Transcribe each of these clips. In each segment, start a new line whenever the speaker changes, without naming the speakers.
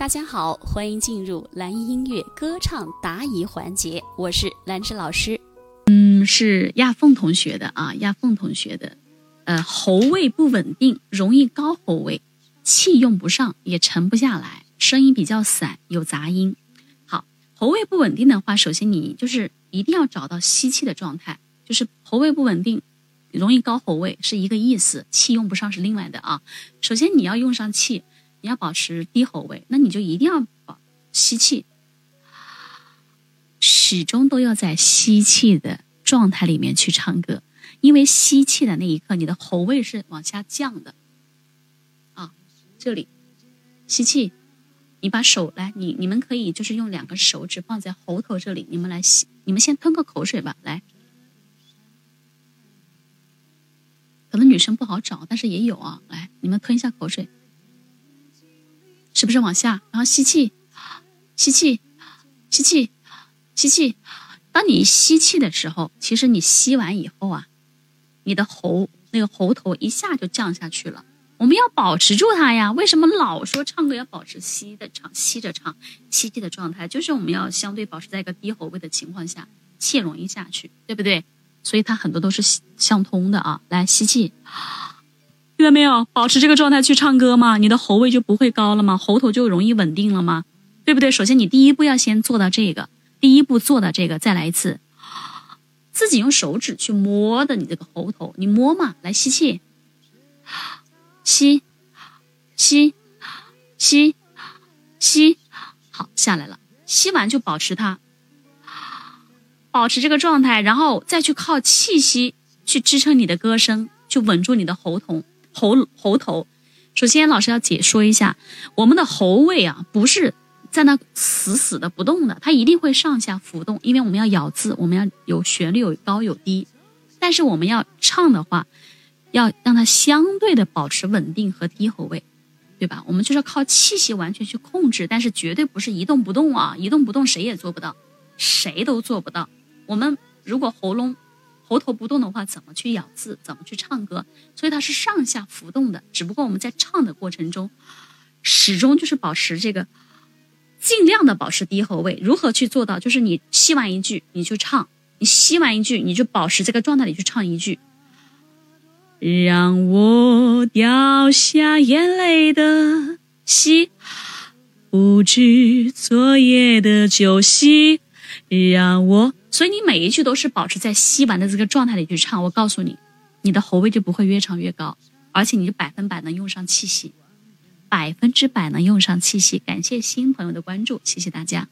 大家好，欢迎进入蓝音乐歌唱答疑环节，我是兰芝老师。
嗯，是亚凤同学的啊，亚凤同学的，呃，喉位不稳定，容易高喉位，气用不上，也沉不下来，声音比较散，有杂音。好，喉位不稳定的话，首先你就是一定要找到吸气的状态，就是喉位不稳定，容易高喉位是一个意思，气用不上是另外的啊。首先你要用上气。你要保持低喉位，那你就一定要保吸气，始终都要在吸气的状态里面去唱歌，因为吸气的那一刻，你的喉位是往下降的。啊，这里吸气，你把手来，你你们可以就是用两个手指放在喉头这里，你们来吸，你们先吞个口水吧，来。可能女生不好找，但是也有啊，来，你们吞一下口水。是不是往下？然后吸气，吸气，吸气，吸气。当你吸气的时候，其实你吸完以后啊，你的喉那个喉头一下就降下去了。我们要保持住它呀。为什么老说唱歌要保持吸的唱，吸着唱，吸气的状态？就是我们要相对保持在一个低喉位的情况下，气容易下去，对不对？所以它很多都是相通的啊。来吸气。听到没有？保持这个状态去唱歌嘛，你的喉位就不会高了吗？喉头就容易稳定了吗？对不对？首先你第一步要先做到这个，第一步做到这个，再来一次，自己用手指去摸的你这个喉头，你摸嘛，来吸气，吸，吸，吸，吸，好下来了，吸完就保持它，保持这个状态，然后再去靠气息去支撑你的歌声，去稳住你的喉头。喉喉头，首先老师要解说一下，我们的喉位啊，不是在那死死的不动的，它一定会上下浮动，因为我们要咬字，我们要有旋律，有高有低。但是我们要唱的话，要让它相对的保持稳定和低喉位，对吧？我们就是靠气息完全去控制，但是绝对不是一动不动啊，一动不动谁也做不到，谁都做不到。我们如果喉咙。喉头不动的话，怎么去咬字？怎么去唱歌？所以它是上下浮动的。只不过我们在唱的过程中，始终就是保持这个，尽量的保持低喉位。如何去做到？就是你吸完一句，你就唱；你吸完一句，你就保持这个状态里去唱一句。让我掉下眼泪的吸，不知昨夜的酒席，让我。所以你每一句都是保持在吸完的这个状态里去唱，我告诉你，你的喉位就不会越唱越高，而且你就百分百能用上气息，百分之百能用上气息。感谢新朋友的关注，谢谢大家，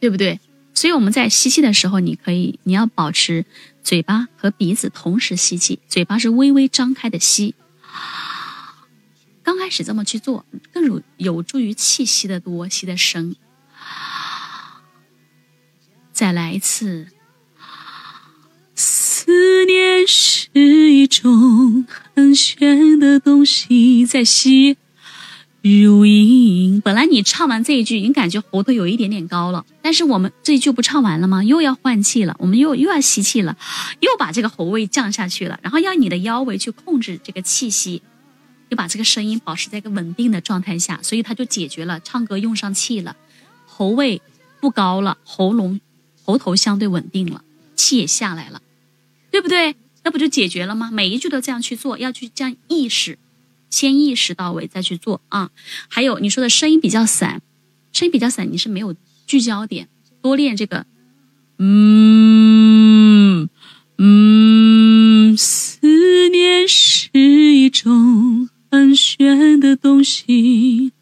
对不对？所以我们在吸气的时候，你可以你要保持嘴巴和鼻子同时吸气，嘴巴是微微张开的吸。刚开始这么去做，更有有助于气息的多，吸的深。再来一次。思念是一种很玄的东西，在吸如影。本来你唱完这一句，你感觉喉头有一点点高了，但是我们这一句不唱完了吗？又要换气了，我们又又要吸气了，又把这个喉位降下去了，然后要你的腰围去控制这个气息，又把这个声音保持在一个稳定的状态下，所以它就解决了唱歌用上气了，喉位不高了，喉咙。喉头相对稳定了，气也下来了，对不对？那不就解决了吗？每一句都这样去做，要去将意识先意识到位再去做啊。还有你说的声音比较散，声音比较散，你是没有聚焦点，多练这个，嗯嗯，思念是一种很玄的东西，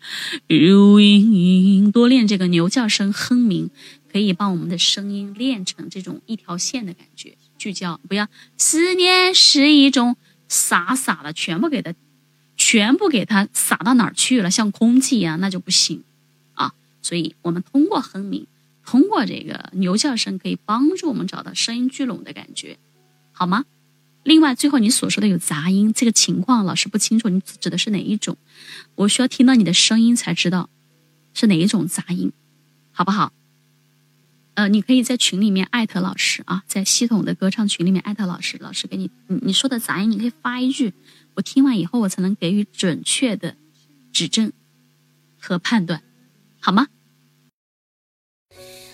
如影影，多练这个牛叫声哼鸣。可以把我们的声音练成这种一条线的感觉，聚焦，不要思念是一种洒洒的，全部给它，全部给它洒到哪儿去了，像空气一样，那就不行啊。所以我们通过哼鸣，通过这个牛叫声，可以帮助我们找到声音聚拢的感觉，好吗？另外，最后你所说的有杂音这个情况，老师不清楚你指的是哪一种，我需要听到你的声音才知道是哪一种杂音，好不好？呃，你可以在群里面艾特老师啊，在系统的歌唱群里面艾特老师，老师给你你你说的杂音，你可以发一句，我听完以后我才能给予准确的指正，和判断，好吗？